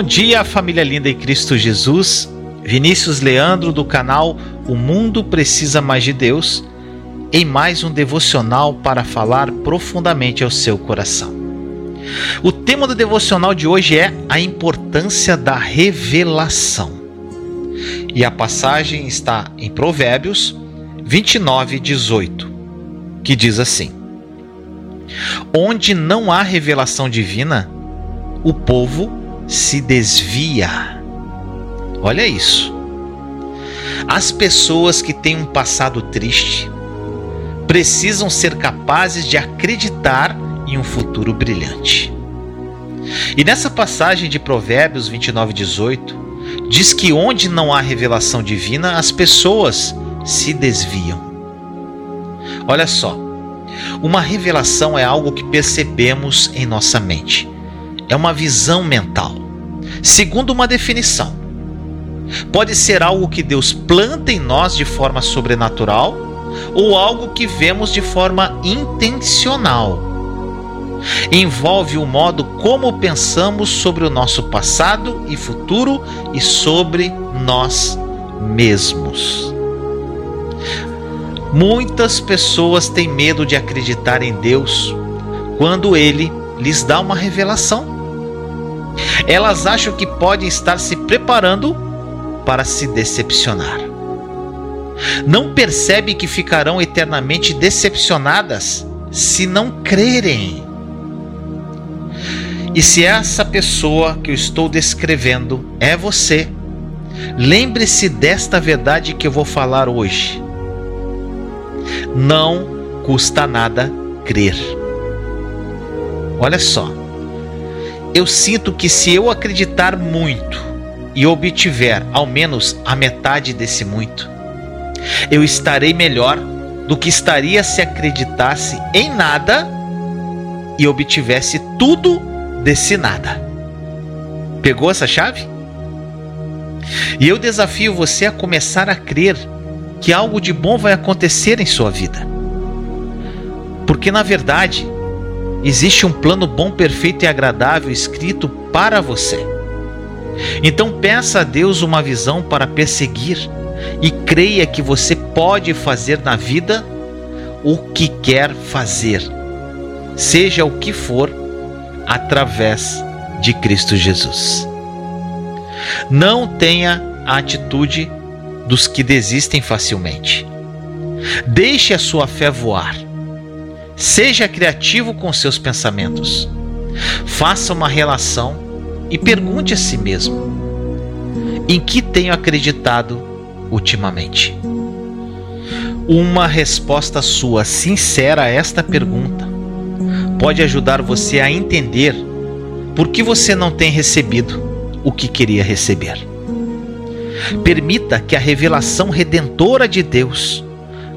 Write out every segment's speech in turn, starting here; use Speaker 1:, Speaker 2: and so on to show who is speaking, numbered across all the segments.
Speaker 1: Bom dia, família linda em Cristo Jesus. Vinícius Leandro do canal O Mundo Precisa Mais de Deus, em mais um devocional para falar profundamente ao seu coração. O tema do devocional de hoje é a importância da revelação. E a passagem está em Provérbios 29, 18, que diz assim: Onde não há revelação divina, o povo se desvia. Olha isso. As pessoas que têm um passado triste precisam ser capazes de acreditar em um futuro brilhante. E nessa passagem de Provérbios 29, 18, diz que onde não há revelação divina, as pessoas se desviam. Olha só, uma revelação é algo que percebemos em nossa mente é uma visão mental. Segundo uma definição, pode ser algo que Deus planta em nós de forma sobrenatural ou algo que vemos de forma intencional. Envolve o modo como pensamos sobre o nosso passado e futuro e sobre nós mesmos. Muitas pessoas têm medo de acreditar em Deus quando ele lhes dá uma revelação elas acham que podem estar se preparando para se decepcionar. Não percebem que ficarão eternamente decepcionadas se não crerem. E se essa pessoa que eu estou descrevendo é você, lembre-se desta verdade que eu vou falar hoje. Não custa nada crer. Olha só, eu sinto que se eu acreditar muito e obtiver ao menos a metade desse muito, eu estarei melhor do que estaria se acreditasse em nada e obtivesse tudo desse nada. Pegou essa chave? E eu desafio você a começar a crer que algo de bom vai acontecer em sua vida. Porque na verdade, Existe um plano bom, perfeito e agradável escrito para você. Então peça a Deus uma visão para perseguir e creia que você pode fazer na vida o que quer fazer, seja o que for, através de Cristo Jesus. Não tenha a atitude dos que desistem facilmente. Deixe a sua fé voar Seja criativo com seus pensamentos. Faça uma relação e pergunte a si mesmo: em que tenho acreditado ultimamente? Uma resposta sua sincera a esta pergunta pode ajudar você a entender por que você não tem recebido o que queria receber. Permita que a revelação redentora de Deus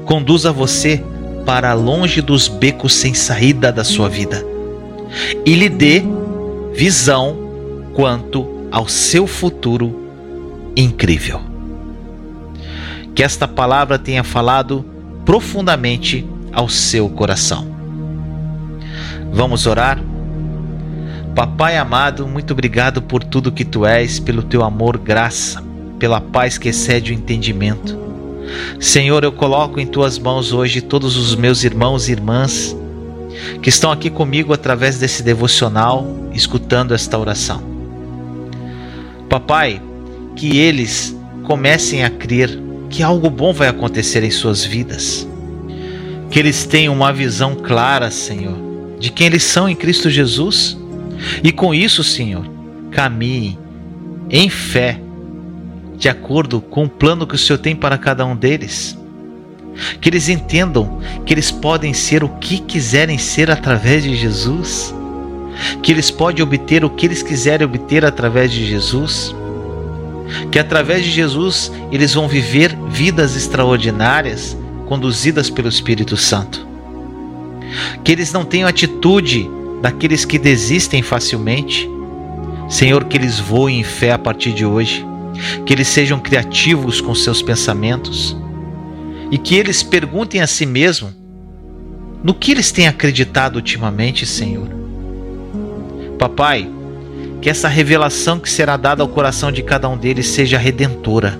Speaker 1: conduza você para longe dos becos sem saída da sua vida e lhe dê visão quanto ao seu futuro incrível. Que esta palavra tenha falado profundamente ao seu coração. Vamos orar? Papai amado, muito obrigado por tudo que tu és, pelo teu amor, graça, pela paz que excede o entendimento Senhor, eu coloco em tuas mãos hoje todos os meus irmãos e irmãs que estão aqui comigo através desse devocional, escutando esta oração. Papai, que eles comecem a crer que algo bom vai acontecer em suas vidas. Que eles tenham uma visão clara, Senhor, de quem eles são em Cristo Jesus. E com isso, Senhor, caminhem em fé de acordo com o plano que o Senhor tem para cada um deles. Que eles entendam que eles podem ser o que quiserem ser através de Jesus. Que eles podem obter o que eles quiserem obter através de Jesus. Que através de Jesus eles vão viver vidas extraordinárias conduzidas pelo Espírito Santo. Que eles não tenham atitude daqueles que desistem facilmente. Senhor, que eles voem em fé a partir de hoje que eles sejam criativos com seus pensamentos e que eles perguntem a si mesmo no que eles têm acreditado ultimamente, Senhor. Papai, que essa revelação que será dada ao coração de cada um deles seja redentora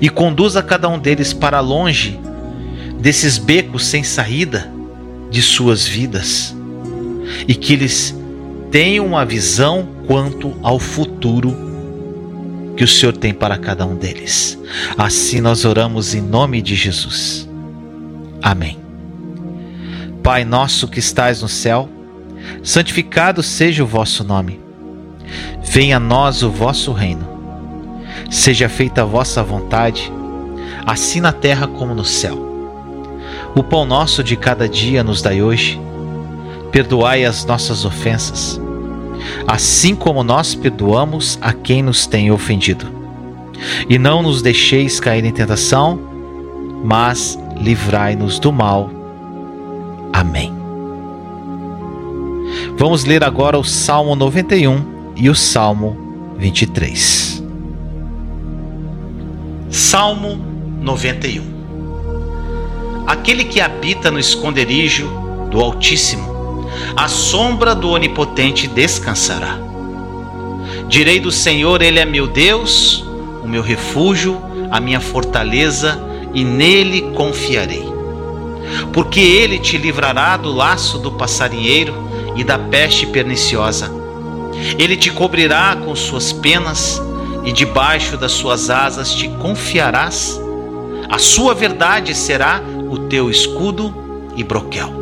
Speaker 1: e conduza cada um deles para longe desses becos sem saída de suas vidas e que eles tenham uma visão quanto ao futuro que o Senhor tem para cada um deles. Assim nós oramos em nome de Jesus. Amém. Pai nosso que estais no céu, santificado seja o vosso nome. Venha a nós o vosso reino. Seja feita a vossa vontade, assim na terra como no céu. O pão nosso de cada dia nos dai hoje. Perdoai as nossas ofensas, assim como nós perdoamos a quem nos tem ofendido. E não nos deixeis cair em tentação, mas livrai-nos do mal. Amém. Vamos ler agora o Salmo 91 e o Salmo 23. Salmo 91 Aquele que habita no esconderijo do Altíssimo, a sombra do Onipotente descansará. Direi do Senhor, Ele é meu Deus, o meu refúgio, a minha fortaleza, e nele confiarei. Porque ele te livrará do laço do passarinheiro e da peste perniciosa. Ele te cobrirá com suas penas, e debaixo das suas asas te confiarás. A sua verdade será o teu escudo e broquel.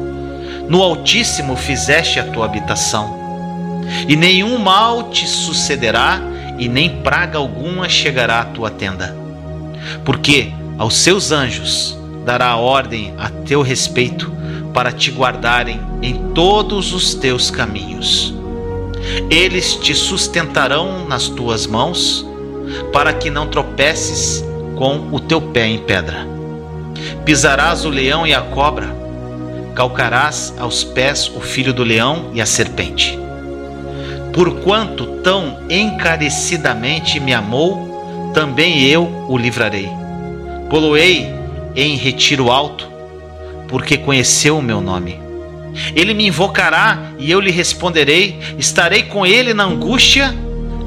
Speaker 1: no Altíssimo fizeste a tua habitação. E nenhum mal te sucederá, e nem praga alguma chegará à tua tenda. Porque aos seus anjos dará ordem a teu respeito, para te guardarem em todos os teus caminhos. Eles te sustentarão nas tuas mãos, para que não tropeces com o teu pé em pedra. Pisarás o leão e a cobra, calcarás aos pés o filho do leão e a serpente. Porquanto tão encarecidamente me amou, também eu o livrarei. Poloei em retiro alto, porque conheceu o meu nome. Ele me invocará e eu lhe responderei, estarei com ele na angústia,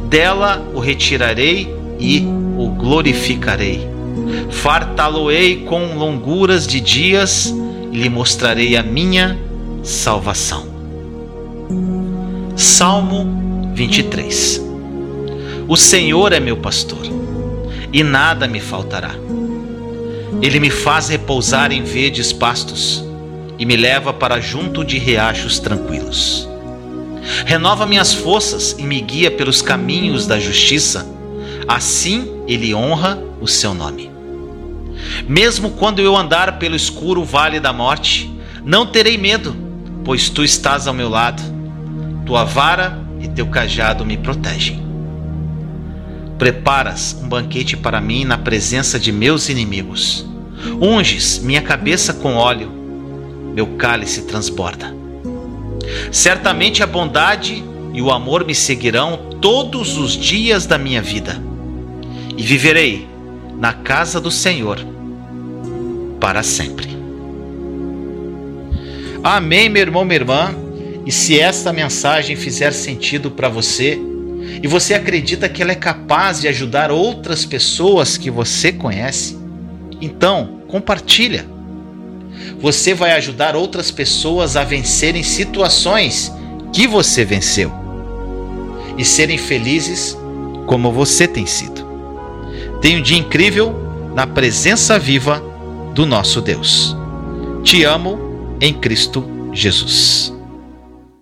Speaker 1: dela o retirarei e o glorificarei fartá-lo-ei com longuras de dias lhe mostrarei a minha salvação. Salmo 23 O Senhor é meu pastor, e nada me faltará. Ele me faz repousar em verdes pastos e me leva para junto de riachos tranquilos. Renova minhas forças e me guia pelos caminhos da justiça, assim ele honra o seu nome. Mesmo quando eu andar pelo escuro vale da morte, não terei medo, pois tu estás ao meu lado. Tua vara e teu cajado me protegem. Preparas um banquete para mim na presença de meus inimigos. Unges minha cabeça com óleo, meu cálice transborda. Certamente a bondade e o amor me seguirão todos os dias da minha vida, e viverei na casa do Senhor para sempre. Amém, meu irmão, minha irmã. E se esta mensagem fizer sentido para você e você acredita que ela é capaz de ajudar outras pessoas que você conhece, então compartilha. Você vai ajudar outras pessoas a vencerem situações que você venceu e serem felizes como você tem sido. Tenha um dia incrível na presença viva do nosso Deus. Te amo em Cristo Jesus.